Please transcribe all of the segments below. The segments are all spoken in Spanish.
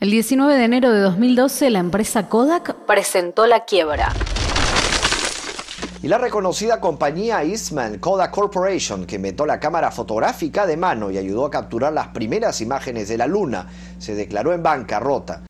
El 19 de enero de 2012, la empresa Kodak presentó la quiebra. Y la reconocida compañía Eastman Kodak Corporation, que inventó la cámara fotográfica de mano y ayudó a capturar las primeras imágenes de la Luna, se declaró en bancarrota.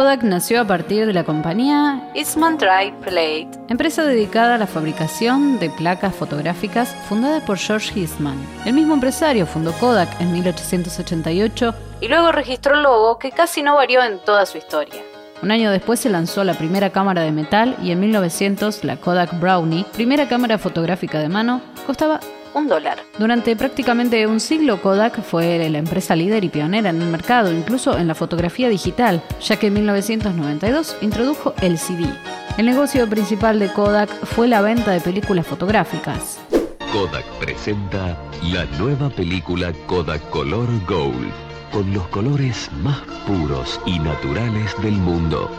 Kodak nació a partir de la compañía Eastman Dry Plate, empresa dedicada a la fabricación de placas fotográficas fundada por George Eastman. El mismo empresario fundó Kodak en 1888 y luego registró el logo que casi no varió en toda su historia. Un año después se lanzó la primera cámara de metal y en 1900 la Kodak Brownie, primera cámara fotográfica de mano, costaba un dólar. Durante prácticamente un siglo, Kodak fue la empresa líder y pionera en el mercado, incluso en la fotografía digital, ya que en 1992 introdujo el CD. El negocio principal de Kodak fue la venta de películas fotográficas. Kodak presenta la nueva película Kodak Color Gold, con los colores más puros y naturales del mundo.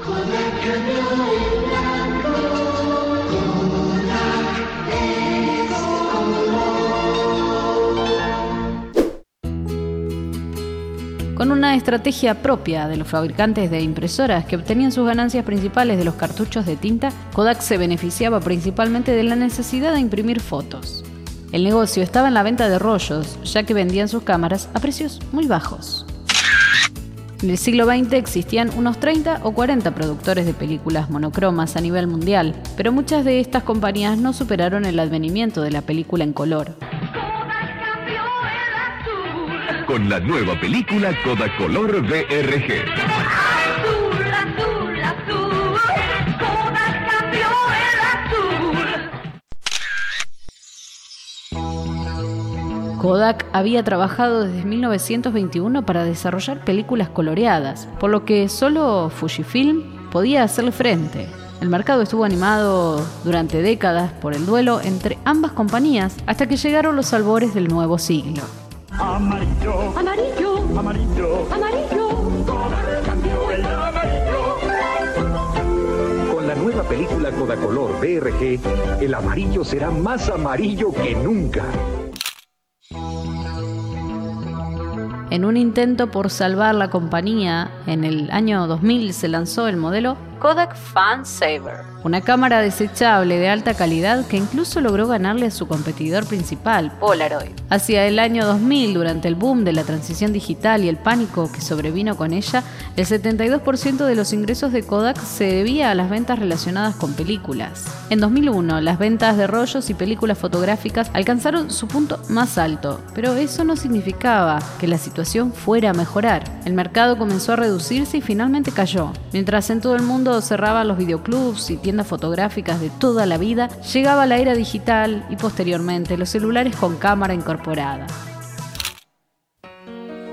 Con una estrategia propia de los fabricantes de impresoras que obtenían sus ganancias principales de los cartuchos de tinta, Kodak se beneficiaba principalmente de la necesidad de imprimir fotos. El negocio estaba en la venta de rollos, ya que vendían sus cámaras a precios muy bajos. En el siglo XX existían unos 30 o 40 productores de películas monocromas a nivel mundial, pero muchas de estas compañías no superaron el advenimiento de la película en color. Con la nueva película Color BRG. Kodak había trabajado desde 1921 para desarrollar películas coloreadas, por lo que solo Fujifilm podía hacerle frente. El mercado estuvo animado durante décadas por el duelo entre ambas compañías hasta que llegaron los albores del nuevo siglo. Amarillo, amarillo, amarillo, amarillo. Con la nueva película Codacolor BRG, el amarillo será más amarillo que nunca. En un intento por salvar la compañía, en el año 2000 se lanzó el modelo Kodak Fan Saver, una cámara desechable de alta calidad que incluso logró ganarle a su competidor principal, Polaroid. Hacia el año 2000, durante el boom de la transición digital y el pánico que sobrevino con ella, el 72% de los ingresos de Kodak se debía a las ventas relacionadas con películas. En 2001, las ventas de rollos y películas fotográficas alcanzaron su punto más alto, pero eso no significaba que la situación fuera a mejorar. El mercado comenzó a reducirse y finalmente cayó. Mientras en todo el mundo cerraba los videoclubs y tiendas fotográficas de toda la vida, llegaba la era digital y posteriormente los celulares con cámara incorporada.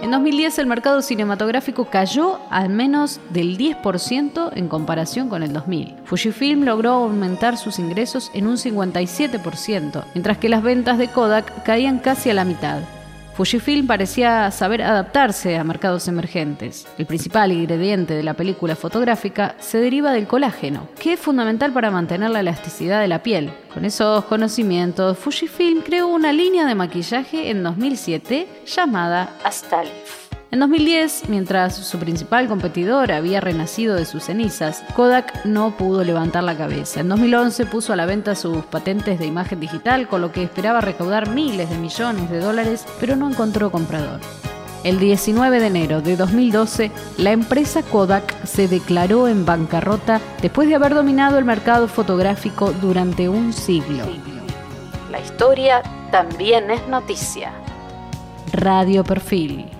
En 2010 el mercado cinematográfico cayó al menos del 10% en comparación con el 2000. Fujifilm logró aumentar sus ingresos en un 57%, mientras que las ventas de Kodak caían casi a la mitad. Fujifilm parecía saber adaptarse a mercados emergentes. El principal ingrediente de la película fotográfica se deriva del colágeno, que es fundamental para mantener la elasticidad de la piel. Con esos conocimientos, Fujifilm creó una línea de maquillaje en 2007 llamada Astalif. En 2010, mientras su principal competidor había renacido de sus cenizas, Kodak no pudo levantar la cabeza. En 2011 puso a la venta sus patentes de imagen digital, con lo que esperaba recaudar miles de millones de dólares, pero no encontró comprador. El 19 de enero de 2012, la empresa Kodak se declaró en bancarrota después de haber dominado el mercado fotográfico durante un siglo. La historia también es noticia. Radio Perfil